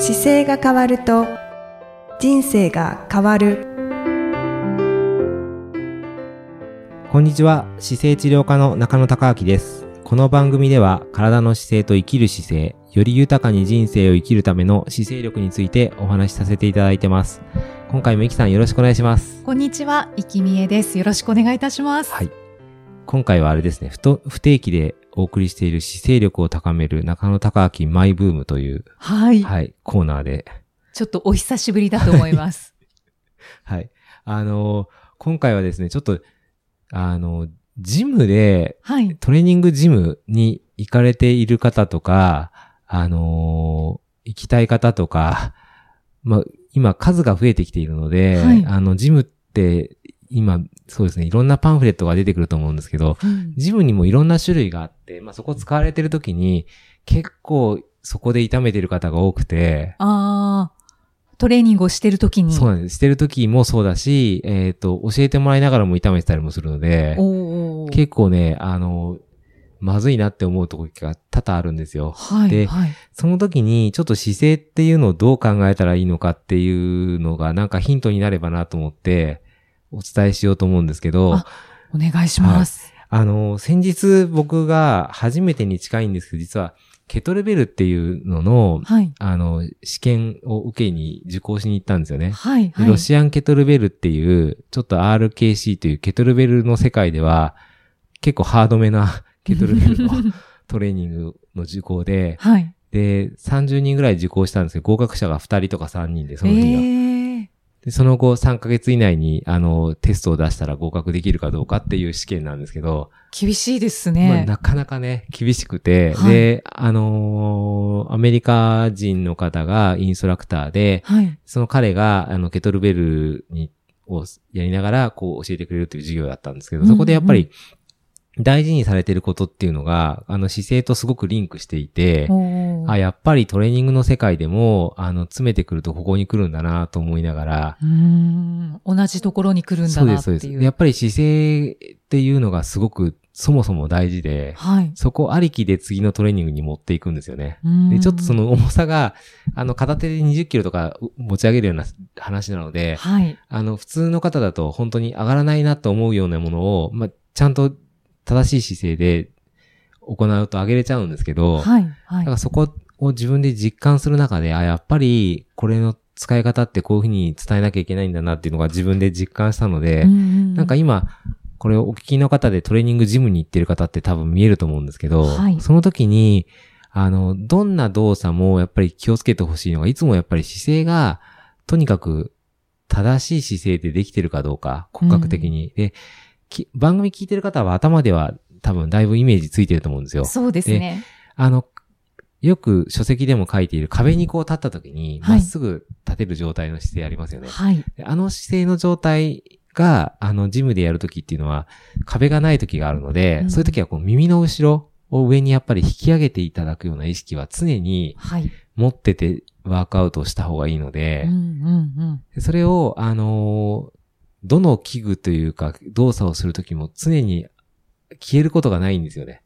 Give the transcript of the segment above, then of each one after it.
姿勢が変わると人生が変わる。こんにちは。姿勢治療科の中野孝明です。この番組では体の姿勢と生きる姿勢より豊かに人生を生きるための姿勢力についてお話しさせていただいてます。今回もいきさんよろしくお願いします。こんにちは、いきみえです。よろしくお願いいたします。はい。今回はあれですね。ふと不定期でお送りしている姿勢力を高める中野孝明マイブームというはい。はい、コーナーでちょっとお久しぶりだと思います。はい。あのー今回はですね、ちょっと、あのージムで、はい。トレーニングジムに行かれている方とか、あのー行きたい方とか、まあ、今数が増えてきているので、はいあの、ジムって、今、そうですね、いろんなパンフレットが出てくると思うんですけど、うんジムにもいろんな種類があって、まあ、そこ使われてる時に、結構そこで痛めてる方が多くて、ああ、トレーニングをしてるときに。そうなんです。してる時もそうだし、えっ、と、教えてもらいながらも痛めてたりもするので、結構ね、あの、まずいなって思うとこが多々あるんですよ。はい。ではい。その時に、ちょっと姿勢っていうのをどう考えたらいいのかっていうのが、なんかヒントになればなと思って、お伝えしようと思うんですけど、あお願いします。あの、先日僕が初めてに近いんですけど、実は、ケトルベルっていうのの、はい。あの、試験を受けに受講しに行ったんですよね。はい。ではい。ロシアンケトルベルっていう、ちょっと RKC というケトルベルの世界では、結構ハードめな ケトルベルのトレーニングの受講で、はい。で、30人ぐらい受講したんですけど、合格者が2人とか3人で、その日が。ええでその後3ヶ月以内に、あの、テストを出したら合格できるかどうかっていう試験なんですけど、厳しいですまあ、ね。なかなかね、厳しくて、はいで、あのーアメリカ人の方がインストラクターで、はい。その彼が、あの、ケトルベルに、をやりながら、こう、教えてくれるという授業だったんですけど、そこでやっぱうんり、大事にされていることっていうのが、あの、姿勢とすごくリンクしていて、あ、やっぱりトレーニングの世界でも、あの、詰めてくるとここに来るんだなと思いながら、うーん。同じところに来るんだそうです、なっていう。そうです。やっぱり姿勢っていうのがすごく、そもそも大事で、はい。そこありきで次のトレーニングに持っていくんですよね。で、ちょっとそ、の重さが、あの、片手で20キロとか持ち上げるような話なので、はい。あの、普通の方だと本当に上がらないなと思うようなものを、まあ、ちゃんと正しい姿勢で行うと上げれちゃうんですけど、はい。だはいから。そこを自分で実感する中で、あ、やっぱりこれの使い方ってこういうふうに伝えなきゃいけないんだなっていうのが自分で実感したので、うんなんか今、これをお聞きの方でトレーニングジムに行ってる方って多分見えると思うんですけど、はいその時に、あの、どんな動作もやっぱり気をつけてほしいのが、いつもやっぱり姿勢が、とにかく正しい姿勢でできてるかどうか、骨格的に。でき、番組聞いてる方は頭では多分だいぶイメージついてると思うんですよ。そうですね。あの、よく書籍でも書いている壁にこう立った時に、はいまっすぐ立てる状態の姿勢ありますよね。はい。であの姿勢の状態が、あの、ジムでやるときっていうのは、壁がないときがあるので、うんそういうときはこう耳の後ろを上にやっぱり引き上げていただくような意識は常にはい。持っててワークアウトをした方がいいのでうん、うんでそれを、あのーどの器具というか動作をするときも常に消えることがないんですよね。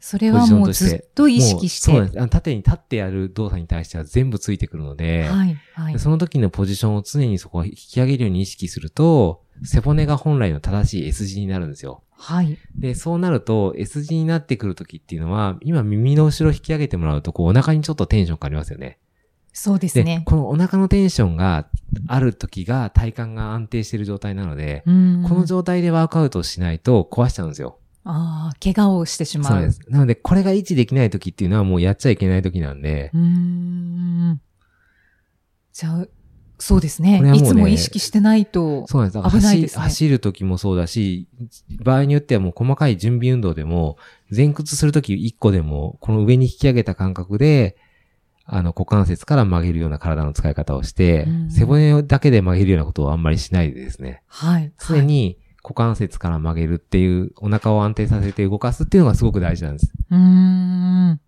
それはもうずっと意識して。そうです。縦に立ってやる動作に対しては全部ついてくるので、はい。はいで。その時のポジションを常にそこを引き上げるように意識すると、背骨が本来の正しい S 字になるんですよ。はい。で、そうなると S 字になってくる時っていうのは、今耳の後ろ引き上げてもらうと、こうお腹にちょっとテンションかかりますよね。そうですで、ね。このお腹のテンションがある時が体幹が安定している状態なので、うんこの状態でワークアウトをしないと壊しちゃうんですよ。ああ、怪我をしてしまう。そうです。なので、これが維持できない時っていうのはもうやっちゃいけない時なんでう、ーん。じゃあ、そうですねねいつも意識してないと。そうなんです。だから走危ないですね走る時もそうだし、場合によってはもう細かい準備運動でも、前屈する時1個でも、この上に引き上げた感覚で、あの、股関節から曲げるような体の使い方をしてうん、背骨だけで曲げるようなことをあんまりしないでですね、はい。常に股関節から曲げるっていう、お腹を安定させて動かすっていうのがすごく大事なんです。はい。うーん。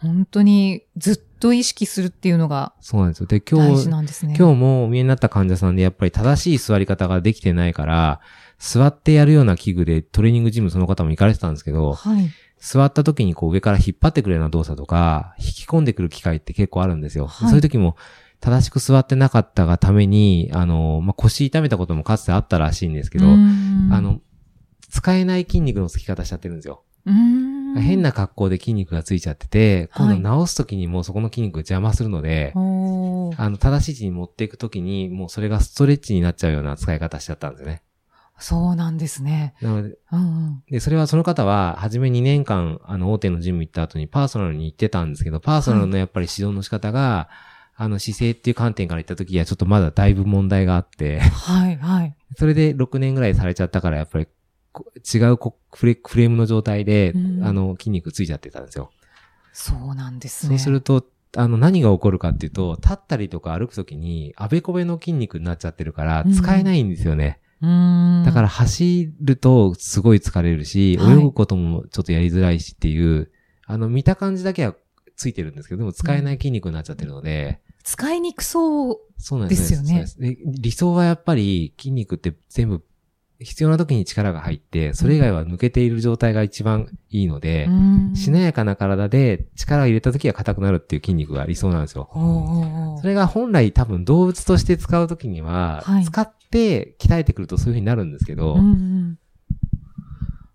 本当にずっと意識するっていうのがそうなんですよ。で、今大日ね。今日もお見えになった患者さんでやっぱり正しい座り方ができてないから、座ってやるような器具でトレーニングジムその方も行かれてたんですけど、はい。座った時にこう上から引っ張ってくるような動作とか、引き込んでくる機会って結構あるんですよ。はいそういう時も、正しく座ってなかったがために、あの、まあ、腰痛めたこともかつてあったらしいんですけど、あ、の、使えない筋肉のつき方しちゃってるんですよ。変な格好で筋肉がついちゃってて、はい今度直す時にもうそこの筋肉が邪魔するので、おーあの、正しい位置に持っていく時に、もうそれがストレッチになっちゃうような使い方しちゃったんですよね。そうなんですね。なので、うんうん。で、それはその方は、初め2年間、あの、大手のジム行った後にパーソナルに行ってたんですけど、パーソナルのやっぱり指導の仕方が、あの、姿勢っていう観点から言った時は、ちょっとまだだいぶ問題があって、はいはい。それで6年ぐらいされちゃったから、やっぱり、こ違うこフレフレームの状態で、うんあの、筋肉ついちゃってたんですよ。そうなんですね。そうすると、あの、何が起こるかっていうと、立ったりとか歩くときに、あべこべの筋肉になっちゃってるから、うん使えないんですよね。うーん。だから走るとすごい疲れるし、はい。泳ぐこともちょっとやりづらいしっていう、あの、見た感じだけはついてるんですけど、でも使えない筋肉になっちゃってるので、使いにくそう。そうなんですよねす。で理想はやっぱり筋肉って全部必要な時に力が入って、それ以外は抜けている状態が一番いいので、うーん。しなやかな体で力を入れた時は硬くなるっていう筋肉が理想なんですよ。おーおーおー。それが本来多分動物として使うときには、はい。使鍛えてくるとそういう風になるんですけど、うんうん。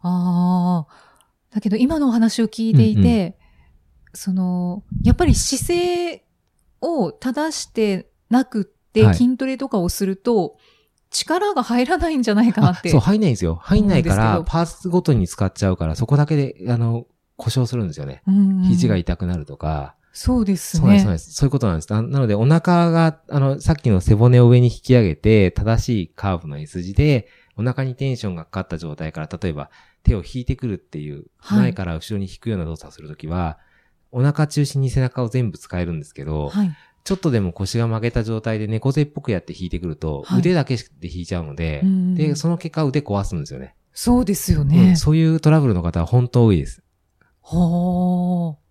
ああ。だけど今のお話を聞いていて、うんその、やっぱり姿勢を正してなくってはい筋トレとかをすると、力が入らないんじゃないかなって。あそう、入んないんですよ。入んないから、パーツごとに使っちゃうから、そこだけで、あの、故障するんですよね。うんうん肘が痛くなるとか。そうですそうです、そう。です。そういうことなんです。ななので、お腹が、あの、さっきの背骨を上に引き上げて、正しいカーブの S 字で、お腹にテンションがかかった状態から、例えば、手を引いてくるっていう、はい前から後ろに引くような動作をするときは、お腹中心に背中を全部使えるんですけど、はい。ちょっとでも腰が曲げた状態で猫背っぽくやって引いてくると、はい腕だけで引いちゃうので、うんで、その結果腕壊すんですよね。そうですようねん。そういうトラブルの方は本当多いです。はあ。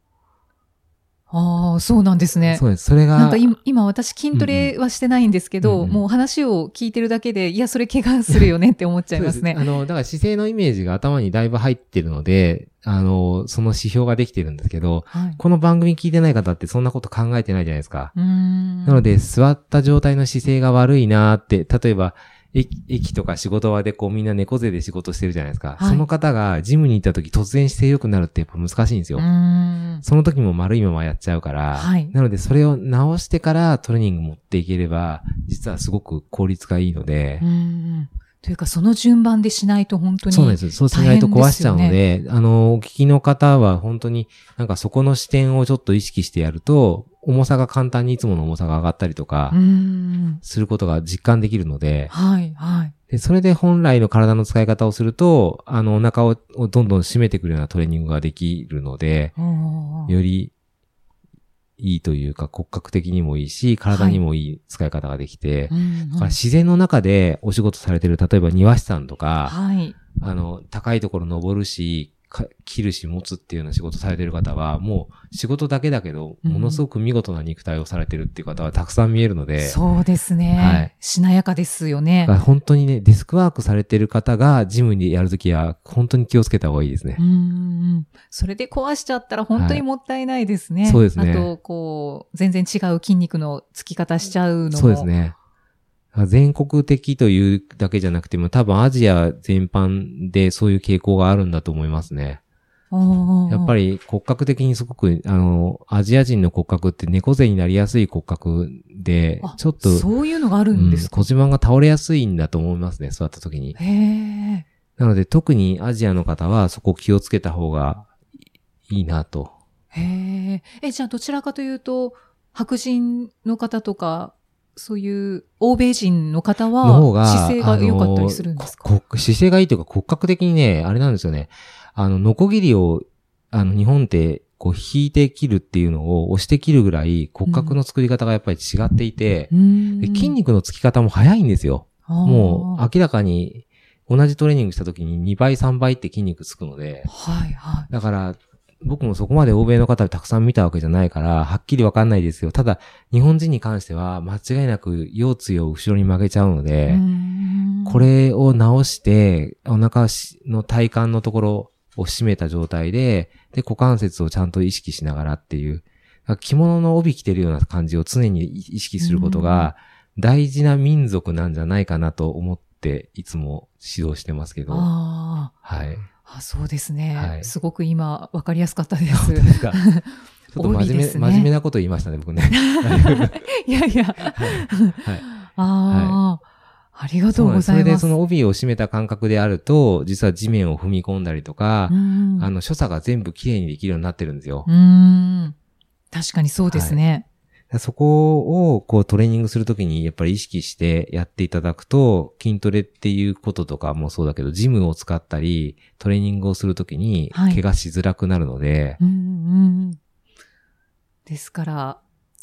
ああ、そうなんですね。そうです。それが、なんか今今私筋トレはしてないんですけど、うんうんもう話を聞いてるだけで、いや、それ怪我するよねって 思っちゃいますねそう。あの、だから姿勢のイメージが頭にだいぶ入ってるので、あの、その指標ができてるんですけど、はい。この番組聞いてない方ってそんなこと考えてないじゃないですか。なので、座った状態の姿勢が悪いなーって、例えば、駅駅とか仕事場でこうみんな猫背で仕事してるじゃないですか。はいその方がジムに行った時突然姿勢良くなるってやっぱ難しいんですよ。その時も丸いままやっちゃうから、はいなのでそれを直してからトレーニング持っていければ、実はすごく効率がいいので。というか、その順番でしないと本当に。そうです。そうしないと壊しちゃうので、あの、お聞きの方は本当になんかそこの視点をちょっと意識してやると、重さが簡単にいつもの重さが上がったりとか。することが実感できるので、はい、はい。で、それで本来の体の使い方をすると、あの、お腹ををどんどん締めてくるようなトレーニングができるので、よりいいというか骨格的にもいいし、体にもいい使い方ができて、うんだから自然の中でお仕事されてる、例えば庭師さんとか、はい。あの、高いところ登るし、か切るし持つっていうような仕事されてる方は、もう仕事だけだけど、うんものすごく見事な肉体をされてるっていう方はたくさん見えるので、そうですね。はいしなやかですよね本当にね、デスクワークされてる方がジムにやるときは、本当に気をつけた方がいいですねう。ん。それで壊しちゃったら本当にもったいないですね。はいそうですねあと、こう、全然違う筋肉のつき方しちゃうのも。そうです。ね。全国的というだけじゃなくても、多分アジア全般でそういう傾向があるんだと思いますね。やっぱり。り骨格的にすごく、あの、アジア人の骨格って猫背になりやすい骨格であ、ちょっと、そういうのがあるんですか、うん骨盤が倒れやすいんだと思いますね、座った時に。へえ。なので特にアジアの方はそこ気をつけた方がいいなと。へえ。え、じゃあどちらかというと、白人の方とか、そういう欧米人の方は、姿勢が良かったりするんですか、姿勢がいいというか骨格的にね、あれなんですよね。あの、ノコギリを、あの、日本って、こう、引いて切るっていうのを押して切るぐらい骨格の作り方がやっぱり違っていて、うんで筋肉のつき方も早いんですよ。もうあ明らかに同じトレーニングした時に2倍3倍って筋肉つくのでー、はいはい。だから、僕もそこまで欧米の方たくさん見たわけじゃないから、はっきりわかんないですよ。ただ、日本人に関しては、間違いなく腰椎を後ろに曲げちゃうので、うんこれを直して、お腹の体幹のところ、を締めた状態で、で、股関節をちゃんと意識しながらっていう、着物の帯着てるような感じを常に意識することが大事な民族なんじゃないかなと思っていつも指導してますけど。あはい。あ、そうですね。はいすごく今、わかりやすかったです。ですか？ちょっと真面目、ね真面目なこと言いましたね、僕ね。いやいや。ああ、ありがとうございます。それでその帯を締めた感覚であると、実は地面を踏み込んだりとか、うんあの、所作が全部綺麗にできるようになってるんですよ。うん。確かにそうですね。そこを、こう、トレーニングするときに、やっぱり意識してやっていただくと、筋トレっていうこととかもそうだけど、ジムを使ったり、トレーニングをするときに、はい。怪我しづらくなるので、うんうんですから、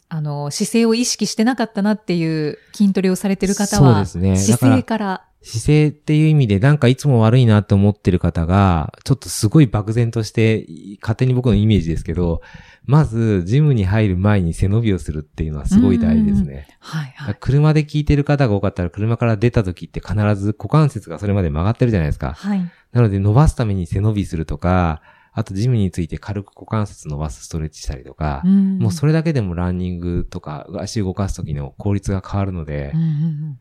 あの、姿勢を意識してなかったなっていう筋トレをされてる方は、そうですね。だ姿勢から、姿勢っていう意味で、なんかいつも悪いなって思ってる方が、ちょっとすごい漠然として、勝手に僕のイメージですけど、まず、ジムに入る前に背伸びをするっていうのはすごい大事ですね。はいはい。車で聞いてる方が多かったら、車から出た時って必ず股関節がそれまで曲がってるじゃないですか。はい。なので伸ばすために背伸びするとか、あとジムについて軽く股関節伸ばすストレッチしたりとか、んもうそれだけでもランニングとか足動かす時の効率が変わるのでうん、うんうん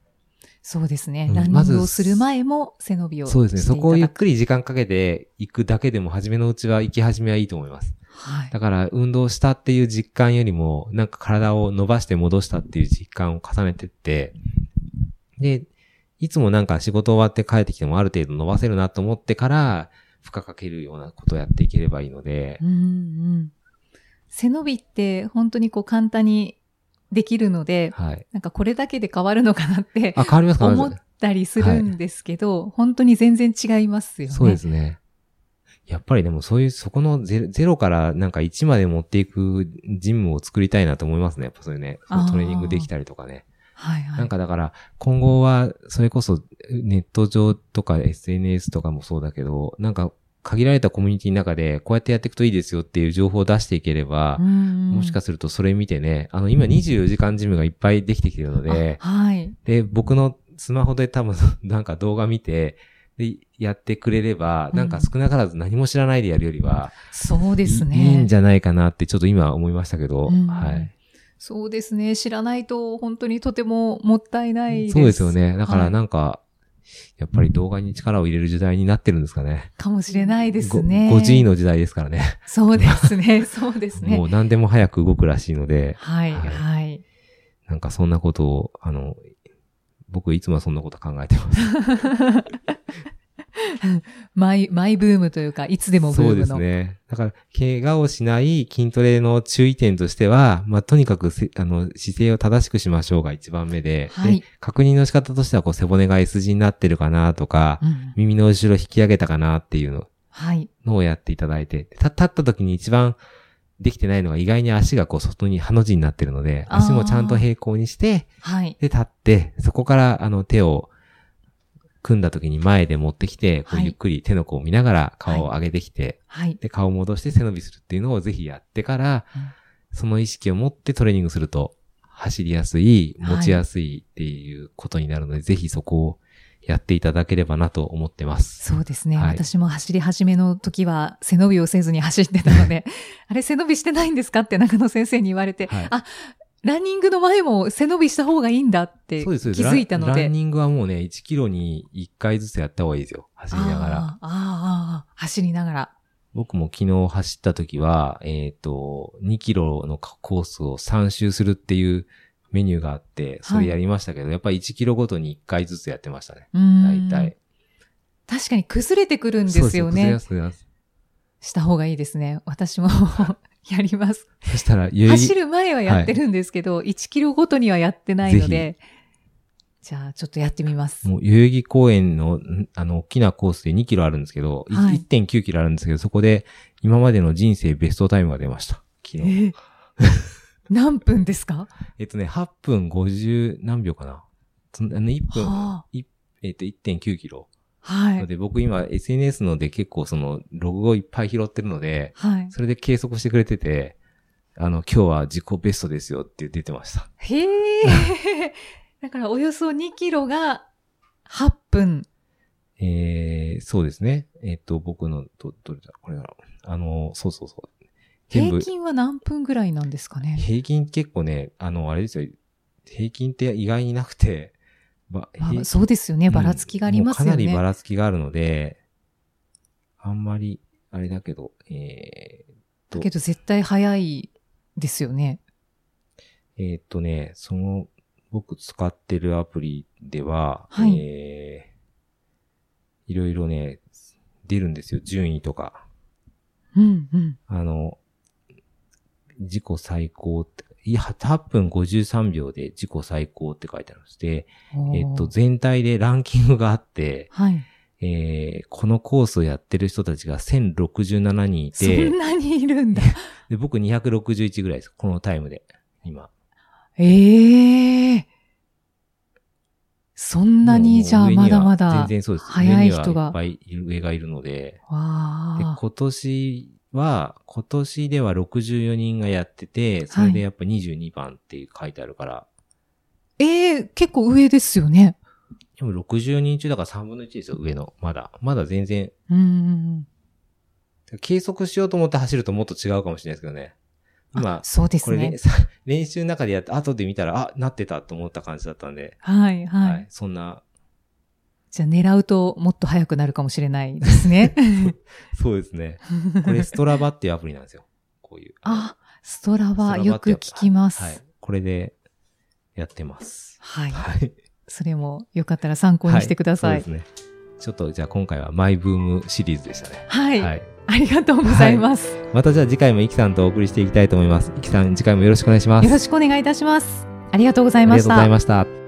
そうですね。うんランニまずングをする前も背伸びをそうですね。そこをゆっくり時間かけていくだけでも、初めのうちは行き始めはいいと思います。はい。だから、運動したっていう実感よりも、なんか体を伸ばして戻したっていう実感を重ねてって、で、いつもなんか仕事終わって帰ってきてもある程度伸ばせるなと思ってから、負荷かけるようなことをやっていければいいのでう、んうん背伸びって本当にこう簡単にできるので、はい。なんかこれだけで変わるのかなってあ、変わりますか思ったりするんですけど、本当に全然違いますよね。そうですね。やっぱりでもそういう、そこのゼロからなんか1まで持っていくジムを作りたいなと思いますね。やっぱそういうね、トレーニングできたりとかね。はいはい。なんかだから、今後は、それこそ、ネット上とか SNS とかもそうだけど、なんか、限られたコミュニティの中で、こうやってやっていくといいですよっていう情報を出していければ、もしかすするとそれ見てね、あの、今24時間ジムがいっぱいできてきてるので、はい。で、僕のスマホで多分、なんか動画見て、で、やってくれれば、なんか少なからず何も知らないでやるよりは、そうですね。いいいんじゃないかなってちょっと今思いましたけど、うんはい。そうですね。知らないと本当にとてももったいないです。そうですよね。だからはいなんか、やっぱり動画に力を入れる時代になってるんですかね。かもしれないですね。ご 5G の時代ですからね。そうですね。そうですね。もう何でも早く動くらしいので、はい、はいはい。なんかそんなことを、あの、僕いつもはそんなこと考えてます。マイ、マイブームというか、いつでもブーそうでムの。すね。だから、怪我をしない筋トレの注意点としては、まあ、とにかくせあの、姿勢を正しくしましょうが一番目で、はいで確認の仕方としては、こう、背骨が S 字になってるかなとか、うん耳の後ろ引き上げたかなっていうのはい。のをやっていただいて、た立った時に一番できてないのが意外に足がこう外にハの字になってるので、足もちゃんと平行にして、はい。で立って、そこからあの手を組んだ時に前で持ってきて、こうはい。ゆっくり手の甲を見ながら顔を上げてきて、はい。で顔を戻して背伸びするっていうのをぜひやってから、うん。その意識を持ってトレーニングすると走りやすい、はい。持ちやすいっていうことになるので、ぜひそこをやっていただければなと思ってます。そうですね、はい。私も走り始めの時は背伸びをせずに走ってたので、あれ背伸びしてないんですかって中野先生に言われて、はいあ、ランニングの前も背伸びした方がいいんだって気づいたので。ランランニングはもうね、1キロに1回ずつやった方がいいですよ。走りながら。あーあ走りながら。僕も昨日走った時は、えっ、と、2キロのコースを3周するっていうメニューがあって、それやりましたけど、やっぱり1キロごとに1回ずつやってましたね。大体。確かに崩れてくるんですよそう崩れねや。すくなりますした方がいいですね。私もやります。そしたら、走る前はやってるんですけど、1キロごとにはやってないので、じゃあちょっとやってみます。もう、代々木公園の、んあの、大きなコースで2キロあるんですけど、いはい1.9キロあるんですけど、そこで、今までの人生ベストタイムが出ました。昨日。え 何分ですか？えっとね、8分50何秒かな。そんあの1分、はあいえっと、1.9キロ。はい。ので、僕今 SNS ので結構その、ログをいっぱい拾ってるので、はい。それで計測してくれてて、あの、今日は自己ベストですよって出てました。へえ。だからおよそ2キロが8分。えー、そうですね。えっ、と、僕の、ど、どれだ？これだろう。あの、そうそうそう。平均は何分ぐらいなんですかね？平均結構ね、あの、あれですよ。平均って意外になくて、ばまあ平そうですよね。ばらつきがありますよね。もうかなりばらつきがあるので、あんまり、あれだけど、えだけど絶対早いですよね。ー、えーっとね、その、僕使ってるアプリでは、はいえー、いろいろね、出るんですよ。順位とか。うんうん。あの、自己最高って、8分53秒で自己最高って書いてあるんです。で、えっと、全体でランキングがあって、はい。えー、このコースをやってる人たちが1067人いそてん、なにいるんだ。で僕261ぐらいです。このタイムで。今。ええそんなに、じゃあ、まだまだ全、然そうです。早い人がいっぱい上がいるので、で。今年は、今年では64人がやってて、それでやっぱ22番って書いてあるから、ええ結構上ですよね。でも60人中だから3分の1ですよ、上の。まだ。まだ全然。うん。計測しようと思って走るともっと違うかもしれないですけどね。今あ、そうですこれ、ね 練習の中でやって、後で見たら、あ、なってたと思った感じだったんで、はい、はい、はい。そんな、じゃあ狙うともっと早くなるかもしれないですね。そうですね。これ、ストラバっていうアプリなんですよ。こういう。あ、ストラストラババよく聞きます。はい。これで、やってます。はい。はい。それもよかったら参考にしてください。はそうですね。ちょっと、じゃあ今回はマイブームシリーズでしたね。はい。はい。ありがとうございます。またじゃあ次回もイキさんとお送りしていきたいと思います。イキさん、次回もよろしくお願いします。よろしくお願いいたします。ありがとうございありがとうごました。ざいました。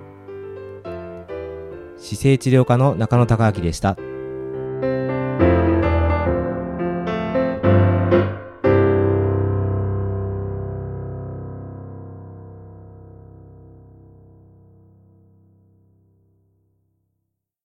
姿勢治療科の中野孝明でした。